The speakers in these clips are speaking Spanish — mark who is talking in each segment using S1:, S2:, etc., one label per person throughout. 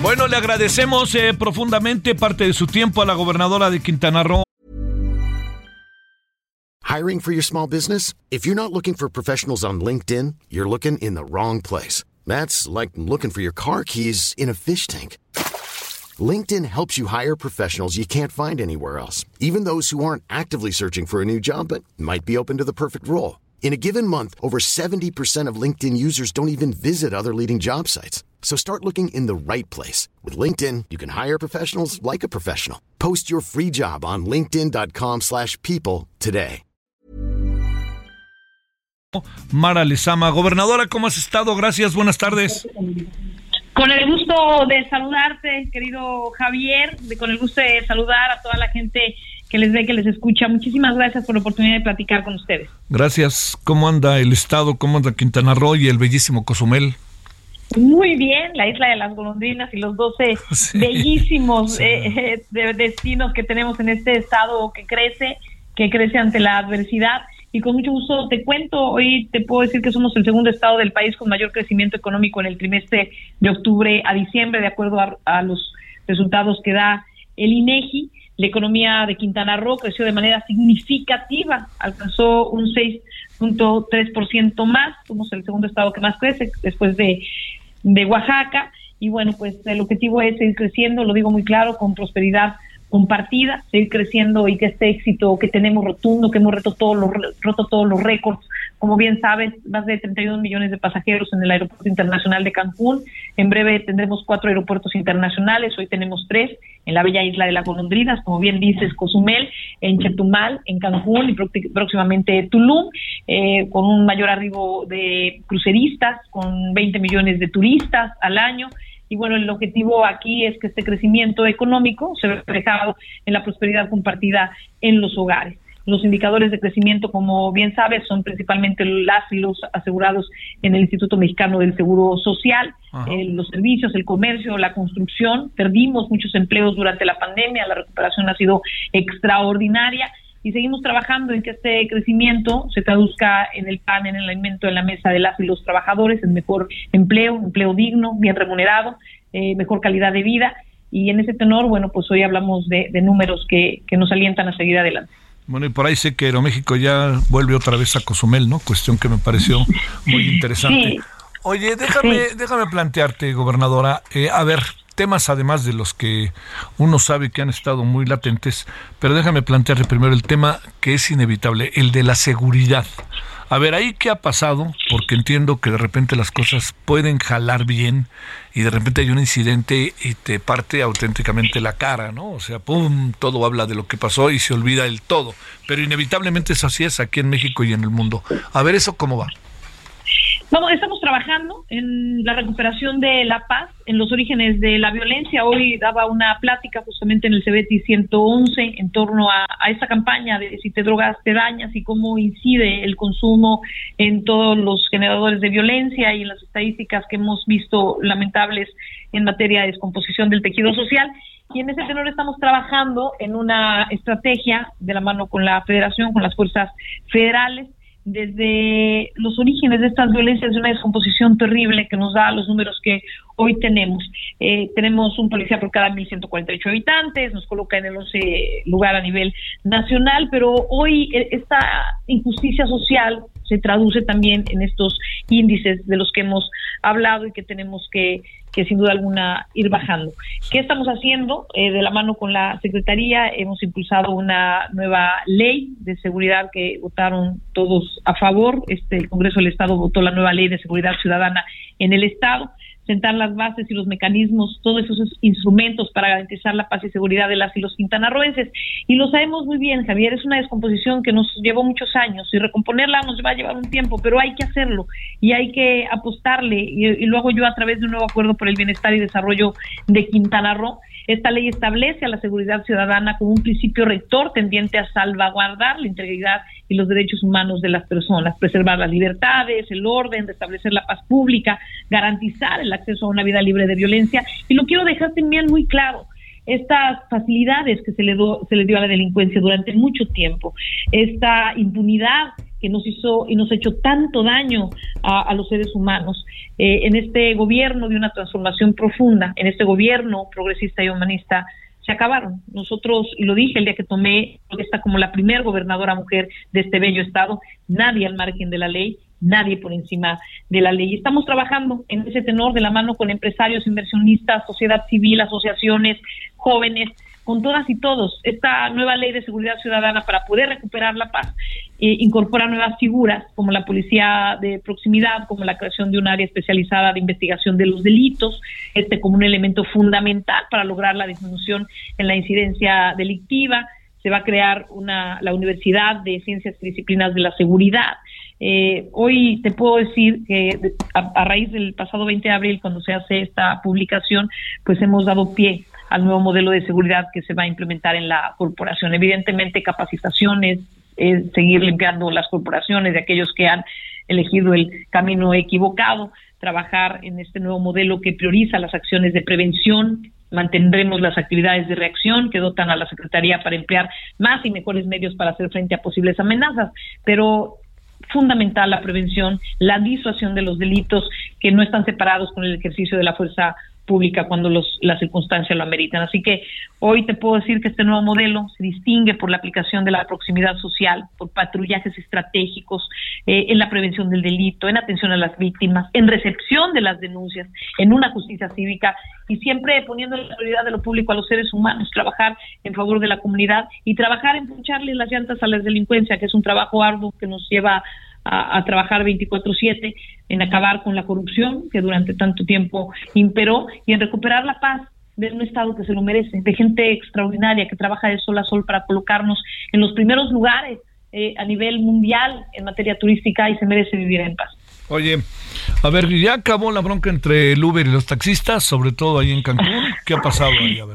S1: Bueno, le agradecemos eh, profundamente parte de su tiempo a la gobernadora de Quintana Roo.
S2: Hiring for your small business? If you're not looking for professionals on LinkedIn, you're looking in the wrong place. That's like looking for your car keys in a fish tank. LinkedIn helps you hire professionals you can't find anywhere else, even those who aren't actively searching for a new job but might be open to the perfect role. In a given month, over 70% of LinkedIn users don't even visit other leading job sites. So start looking in the right place. With LinkedIn, you can hire professionals like a professional. Post your free job on linkedin.com slash people today.
S1: Mara Lezama. Gobernadora, ¿cómo has estado? Gracias, buenas tardes.
S3: Con el gusto de saludarte, querido Javier, de, con el gusto de saludar a toda la gente que les ve, que les escucha. Muchísimas gracias por la oportunidad de platicar con ustedes.
S1: Gracias. ¿Cómo anda el estado? ¿Cómo anda Quintana Roo y el bellísimo Cozumel?
S3: Muy bien, la isla de las golondrinas y los 12 sí, bellísimos sí. Eh, de destinos que tenemos en este estado que crece, que crece ante la adversidad. Y con mucho gusto te cuento, hoy te puedo decir que somos el segundo estado del país con mayor crecimiento económico en el trimestre de octubre a diciembre, de acuerdo a, a los resultados que da el INEGI. La economía de Quintana Roo creció de manera significativa, alcanzó un 6.3% más, somos el segundo estado que más crece después de, de Oaxaca. Y bueno, pues el objetivo es seguir creciendo, lo digo muy claro, con prosperidad compartida, seguir creciendo y que este éxito que tenemos rotundo, que hemos roto todos los, roto todos los récords, como bien sabes, más de 31 millones de pasajeros en el Aeropuerto Internacional de Cancún. En breve tendremos cuatro aeropuertos internacionales, hoy tenemos tres, en la bella isla de las Golondrinas, como bien dices, Cozumel, en Chetumal, en Cancún y próximamente Tulum, eh, con un mayor arribo de cruceristas, con 20 millones de turistas al año y bueno, el objetivo aquí es que este crecimiento económico se reflejado en la prosperidad compartida en los hogares. Los indicadores de crecimiento, como bien sabes, son principalmente las y los asegurados en el Instituto Mexicano del Seguro Social, eh, los servicios, el comercio, la construcción. Perdimos muchos empleos durante la pandemia, la recuperación ha sido extraordinaria y seguimos trabajando en que este crecimiento se traduzca en el pan, en el alimento, en la mesa de las y los trabajadores, en mejor empleo, empleo digno, bien remunerado, eh, mejor calidad de vida. Y en ese tenor, bueno, pues hoy hablamos de, de números que, que nos alientan a seguir adelante.
S1: Bueno, y por ahí sé que Aeroméxico ya vuelve otra vez a Cozumel, ¿no? Cuestión que me pareció muy interesante.
S3: Sí.
S1: Oye, déjame,
S3: Sí.
S1: déjame plantearte, gobernadora, eh, a ver, temas además de los que uno sabe que han estado muy latentes, pero déjame plantearte primero el tema que es inevitable, el de la seguridad. A ver, ahí qué ha pasado, porque entiendo que de repente las cosas pueden jalar bien y de repente hay un incidente y te parte auténticamente la cara, ¿no? O sea, pum, todo habla de lo que pasó y se olvida el todo. Pero inevitablemente eso así es aquí en México y en el mundo. A ver, ¿eso cómo va?
S3: Vamos, estamos trabajando en la recuperación de la paz, en los orígenes de la violencia. Hoy daba una plática justamente en el CBT 111 en torno a, a esta campaña de si te drogas te dañas y cómo incide el consumo en todos los generadores de violencia y en las estadísticas que hemos visto lamentables en materia de descomposición del tejido social. Y en ese tenor estamos trabajando en una estrategia de la mano con la federación, con las fuerzas federales, desde los orígenes de estas violencias de una descomposición terrible que nos da los números que hoy tenemos. Eh, tenemos un policía por cada 1.148 habitantes, nos coloca en el 11 lugar a nivel nacional, pero hoy eh, esta injusticia social se traduce también en estos índices de los que hemos hablado y que tenemos que, que sin duda alguna ir bajando. ¿Qué estamos haciendo? Eh, de la mano con la Secretaría hemos impulsado una nueva ley de seguridad que votaron todos a favor. Este, el Congreso del Estado votó la nueva ley de seguridad ciudadana en el Estado sentar las bases y los mecanismos, todos esos instrumentos para garantizar la paz y seguridad de las y los quintanarroenses. Y lo sabemos muy bien, Javier, es una descomposición que nos llevó muchos años y recomponerla nos va a llevar un tiempo, pero hay que hacerlo y hay que apostarle. Y, y luego yo a través de un nuevo acuerdo por el bienestar y desarrollo de Quintana Roo, esta ley establece a la seguridad ciudadana como un principio rector tendiente a salvaguardar la integridad y los derechos humanos de las personas, preservar las libertades, el orden, restablecer la paz pública, garantizar el acceso a una vida libre de violencia. Y lo quiero dejar también muy claro estas facilidades que se le, se le dio a la delincuencia durante mucho tiempo, esta impunidad que nos hizo y nos ha hecho tanto daño a, los seres humanos. Eh, en este gobierno de una transformación profunda, en este gobierno progresista y humanista, se acabaron. Nosotros, y lo dije el día que tomé esta como la primer gobernadora mujer de este bello estado, nadie al margen de la ley, nadie por encima de la ley. Estamos trabajando en ese tenor de la mano con empresarios, inversionistas, sociedad civil, asociaciones, jóvenes, con todas y todos. Esta nueva ley de seguridad ciudadana para poder recuperar la paz eh, incorpora nuevas figuras como la policía de proximidad, como la creación de un área especializada de investigación de los delitos, este como un elemento fundamental para lograr la disminución en la incidencia delictiva. Se va a crear una, la Universidad de Ciencias y Disciplinas de la Seguridad. Eh, hoy te puedo decir que a, raíz del pasado 20 de abril, cuando se hace esta publicación, pues hemos dado pie al nuevo modelo de seguridad que se va a implementar en la corporación. Evidentemente, capacitaciones, seguir limpiando las corporaciones de aquellos que han elegido el camino equivocado, trabajar en este nuevo modelo que prioriza las acciones de prevención, mantendremos las actividades de reacción que dotan a la Secretaría para emplear más y mejores medios para hacer frente a posibles amenazas, pero fundamental la prevención, la disuasión de los delitos que no están separados con el ejercicio de la fuerza pública cuando los, las circunstancias lo ameritan. Así que hoy te puedo decir que este nuevo modelo se distingue por la aplicación de la proximidad social, por patrullajes estratégicos, eh, en la prevención del delito, en atención a las víctimas, en recepción de las denuncias, en una justicia cívica y siempre poniendo la prioridad de lo público a los seres humanos, trabajar en favor de la comunidad y trabajar en puncharle las llantas a la delincuencia, que es un trabajo arduo que nos lleva a, trabajar 24/7 en acabar con la corrupción que durante tanto tiempo imperó y en recuperar la paz de un Estado que se lo merece, de gente extraordinaria que trabaja de sol a sol para colocarnos en los primeros lugares eh, a nivel mundial en materia turística y se merece vivir en paz.
S1: Oye, a ver, ya acabó la bronca entre el Uber y los taxistas, sobre todo ahí en Cancún. ¿Qué ha pasado ahí? A.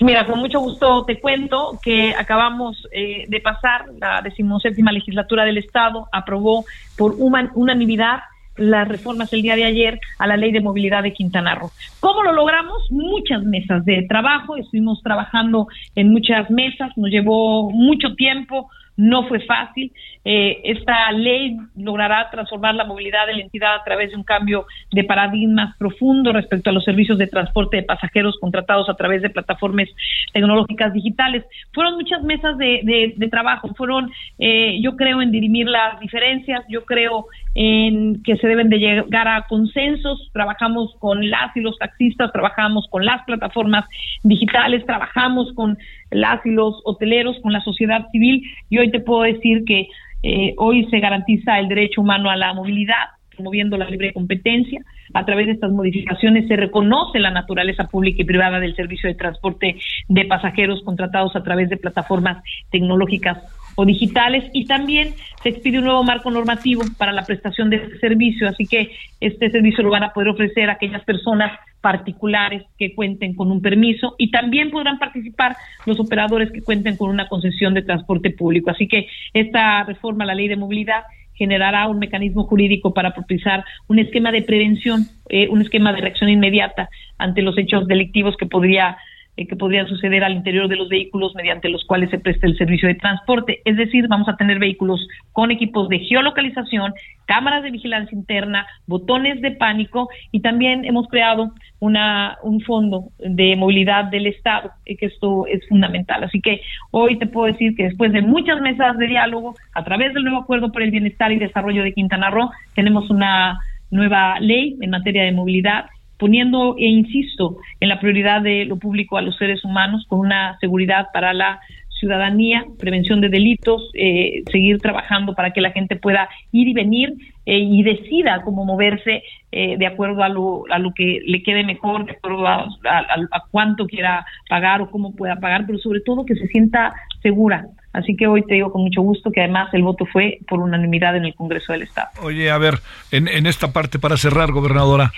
S3: Mira, con mucho gusto te cuento que acabamos eh, de pasar la decimoséptima legislatura del Estado, aprobó por unanimidad las reformas el día de ayer a la ley de movilidad de Quintana Roo. ¿Cómo lo logramos? Muchas mesas de trabajo, estuvimos trabajando en muchas mesas, nos llevó mucho tiempo, no fue fácil. Eh, esta ley logrará transformar la movilidad de la entidad a través de un cambio de paradigmas profundo respecto a los servicios de transporte de pasajeros contratados a través de plataformas tecnológicas digitales. Fueron muchas mesas de, de, trabajo, fueron, eh, yo creo, en dirimir las diferencias, yo creo en que se deben de llegar a consensos, trabajamos con las y los taxistas, trabajamos con las plataformas digitales, trabajamos con las y los hoteleros, con la sociedad civil y hoy te puedo decir que eh, hoy se garantiza el derecho humano a la movilidad, promoviendo la libre competencia. A través de estas modificaciones se reconoce la naturaleza pública y privada del servicio de transporte de pasajeros contratados a través de plataformas tecnológicas digitales y también se expide un nuevo marco normativo para la prestación de este servicio, así que este servicio lo van a poder ofrecer a aquellas personas particulares que cuenten con un permiso y también podrán participar los operadores que cuenten con una concesión de transporte público. Así que esta reforma a la ley de movilidad generará un mecanismo jurídico para propiciar un esquema de prevención, eh, un esquema de reacción inmediata ante los hechos delictivos que podría eh, que podrían suceder al interior de los vehículos mediante los cuales se presta el servicio de transporte. Es decir, vamos a tener vehículos con equipos de geolocalización, cámaras de vigilancia interna, botones de pánico y también hemos creado una, un fondo de movilidad del Estado, y que esto es fundamental. Así que hoy te puedo decir que después de muchas mesas de diálogo, a través del nuevo acuerdo por el bienestar y desarrollo de Quintana Roo, tenemos una nueva ley en materia de movilidad poniendo, e insisto, en la prioridad de lo público a los seres humanos con una seguridad para la ciudadanía, prevención de delitos, eh, seguir trabajando para que la gente pueda ir y venir eh, y decida cómo moverse eh, de acuerdo a lo, a lo que le quede mejor, de acuerdo a, a, cuánto quiera pagar o cómo pueda pagar, pero sobre todo que se sienta segura. Así que hoy te digo con mucho gusto que además el voto fue por unanimidad en el Congreso del Estado.
S1: Oye, a ver, en, en esta parte para cerrar, gobernadora,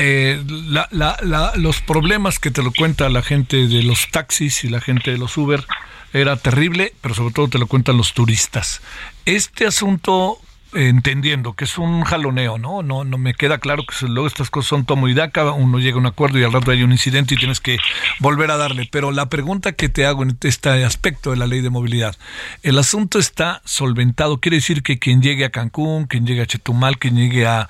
S1: eh, la, la, los problemas que te lo cuenta la gente de los taxis y la gente de los Uber era terrible, pero sobre todo te lo cuentan los turistas. Este asunto entendiendo que es un jaloneo, ¿no? No, no me queda claro que luego estas cosas son tomo y daca, uno llega a un acuerdo y al rato hay un incidente y tienes que volver a darle. Pero la pregunta que te hago en este aspecto de la ley de movilidad, el asunto está solventado, quiere decir que quien llegue a Cancún, quien llegue a Chetumal, quien llegue a,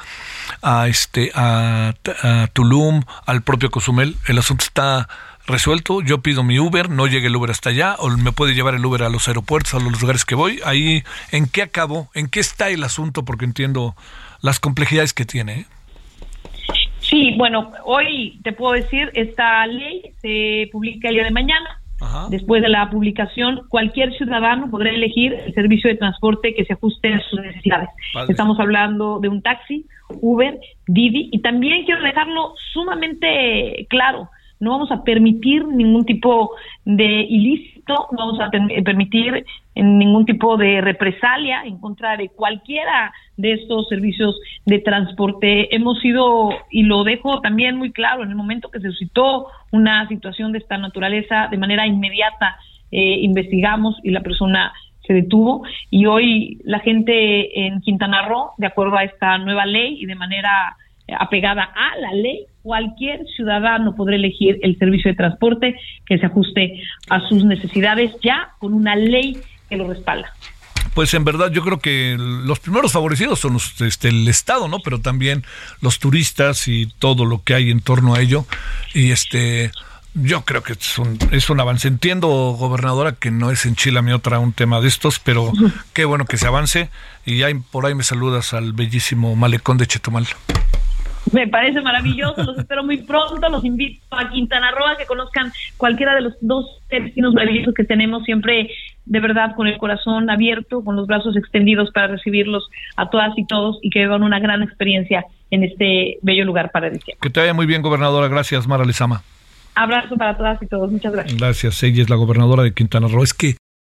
S1: a este a, a Tulum, al propio Cozumel, el asunto está resuelto, yo pido mi Uber, no llegue el Uber hasta allá, o me puede llevar el Uber a los aeropuertos, a los lugares que voy. Ahí, ¿en qué acabo? ¿En qué está el asunto? Porque entiendo las complejidades que tiene. ¿eh?
S3: Sí, bueno, hoy te puedo decir, esta ley se publica el día de mañana. Después de la publicación, cualquier ciudadano podrá elegir el servicio de transporte que se ajuste a sus necesidades. Estamos hablando de un taxi, Uber, Didi, y también quiero dejarlo sumamente claro. No vamos a permitir ningún tipo de ilícito, no vamos a permitir ningún tipo de represalia en contra de cualquiera de estos servicios de transporte. Hemos sido, y lo dejo también muy claro, en el momento que se suscitó una situación de esta naturaleza, de manera inmediata eh, investigamos y la persona se detuvo y hoy la gente en Quintana Roo, de acuerdo a esta nueva ley y de manera apegada a la ley, cualquier ciudadano podrá elegir el servicio de transporte que se ajuste a sus necesidades ya con una ley que lo respalda.
S1: Pues en verdad yo creo que los primeros favorecidos son este, el Estado, ¿no? Pero también los turistas y todo lo que hay en torno a ello. Y este, yo creo que es un, es un avance. Entiendo, gobernadora, que no es en Chile mi otra un tema de estos, pero qué bueno que se avance. Y ahí, por ahí me saludas al bellísimo malecón de Chetumal.
S3: Me parece maravilloso, los espero muy pronto, los invito a Quintana Roo a que conozcan cualquiera de los dos destinos maravillosos que tenemos siempre de verdad con el corazón abierto, con los brazos extendidos para recibirlos a todas y todos y que vivan una gran experiencia en este bello lugar paradisíaco.
S1: Que te vaya muy bien, gobernadora. Gracias, Mara Lezama.
S3: Abrazo para todas y todos. Muchas gracias.
S1: Gracias. Ella es la gobernadora de Quintana Roo. Es que